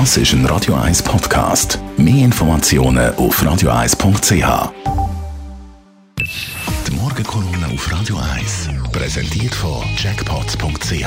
Das ist ein Radio 1 Podcast. Mehr Informationen auf radio1.ch. Die Morgenkolumne auf Radio 1 präsentiert von Jackpots.ch.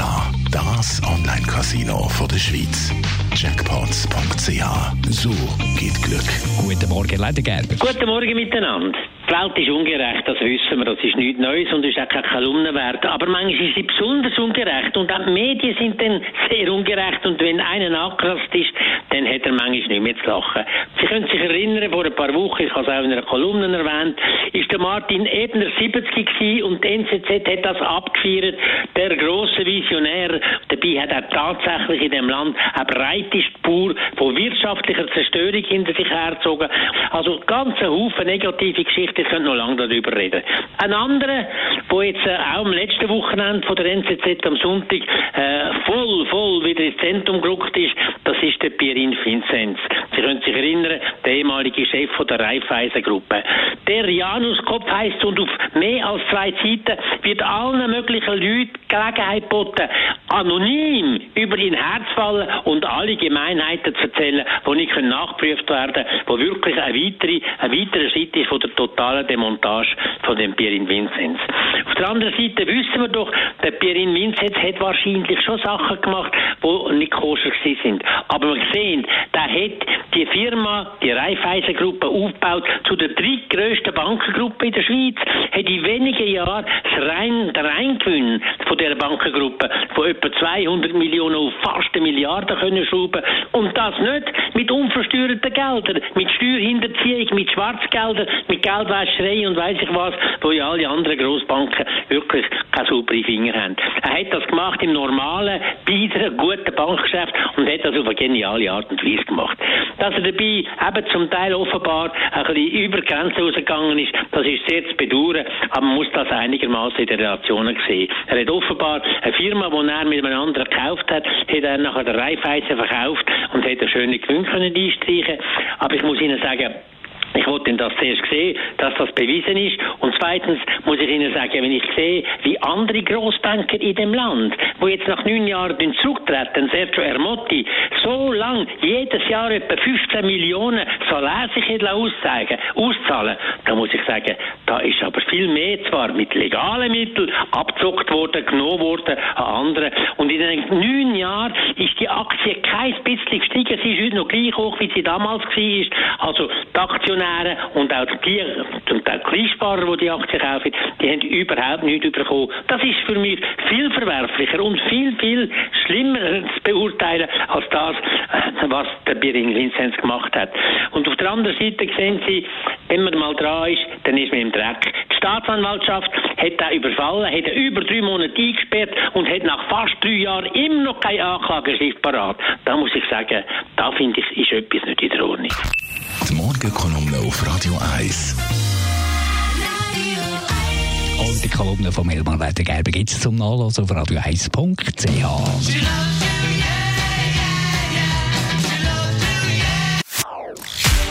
Das Online-Casino der Schweiz. Jackpots.ch. So geht Glück. Guten Morgen, Leiter Gerber. Guten Morgen miteinander. Die Welt ist ungerecht, das wissen wir, das ist nichts Neues und ist auch keine Kolumne wert. Aber manchmal ist sie besonders ungerecht und auch die Medien sind dann sehr ungerecht und wenn einer angekratzt ist, dann hat er manchmal nicht mehr zu lachen. Sie können sich erinnern, vor ein paar Wochen, ich habe es auch in einer Kolumne erwähnt, ist der Martin Ebner 70 gewesen und die NZZ hat das abgefeiert, der große Visionär. Dabei hat er tatsächlich in dem Land eine breite Spur von wirtschaftlicher Zerstörung hinter sich hergezogen. Also ganz ein Haufen negative Geschichten, ich könnte noch lange darüber reden. Ein anderer, der jetzt äh, auch am letzten Wochenende von der NZZ am Sonntag äh, voll, voll wieder ins Zentrum gerückt ist, das ist der Pierin Vinzenz. Sie können sich erinnern, der ehemalige Chef von der Raiffeisen-Gruppe. Der Januskopf heisst und auf mehr als zwei Seiten wird allen möglichen Leuten Gelegenheit geboten, anonym über ihn herzufallen und alle Gemeinheiten zu erzählen, die nicht nachgeprüft werden können, wo wirklich ein weiterer, ein weiterer Schritt ist von der totalen Demontage von dem Pierin Vinzenz. Auf der anderen Seite wissen wir doch, der Pierin Vinzenz hat wahrscheinlich schon Sachen gemacht, die nicht koscher sind. Aber wir sehen, der hat die Firma, die Raiffeisen-Gruppe aufgebaut zu der drittgrößten Bankengruppe in der Schweiz, hat in wenigen Jahren das Rein, der Reingewinn von dieser Bankengruppe von etwa 200 Millionen auf fast eine Milliarde können schrauben und das nicht mit unversteuerten Geldern, mit Steuerhinterziehung, mit Schwarzgeldern, mit Geldwäscherei und weiß ich was, wo ja alle anderen Grossbanken wirklich keine sauberen Finger haben. Er hat das gemacht im normalen, biederen, guten Bankgeschäft und hat das auf eine geniale Art und Weise gemacht. Dass er dabei eben zum Teil offenbar ein bisschen über Grenzen rausgegangen ist, das ist sehr zu bedauern, aber man muss das einigermaßen in den Relationen sehen. Er hat offenbar eine Firma, die er mit einem anderen gekauft hat, hat er nachher der Raiffeisen verkauft und hat einen schönen Gewinn einstreichen Aber ich muss Ihnen sagen, ich wollte das zuerst sehen, dass das bewiesen ist. Und zweitens muss ich Ihnen sagen, wenn ich sehe, wie andere Großbanker in dem Land, wo jetzt nach neun Jahren zurücktreten, Sergio Ermotti, so lang, jedes Jahr etwa 15 Millionen Salär sich auszeigen, auszahlen, da muss ich sagen, da ist aber viel mehr zwar mit legalen Mitteln abgezockt worden, genommen worden an andere. Und in den neun Jahren ist die Aktie kein bisschen gestiegen. Sie ist heute noch gleich hoch, wie sie damals war. Also die Aktionäre und auch die, zum Teil Kleinsparer, die die Aktie kaufen, die haben überhaupt nichts bekommen. Das ist für mich viel verwerflicher und viel, viel schlimmer zu beurteilen als das, äh, was der Biring Vinzenz gemacht hat. Und auf der anderen Seite sehen Sie, wenn man mal dran ist, dann ist man im Dreck. Die Staatsanwaltschaft hat er überfallen, hat er über drei Monate eingesperrt und hat nach fast drei Jahren immer noch keine Anklageschrift parat. Da muss ich sagen, da finde ich, ist etwas nicht in der Ordnung. Die Morgenkolumne auf Radio 1. Und die Kolumne von Elmar Leiter Gerber gibt es zum Nachlesen auf radio1.ch.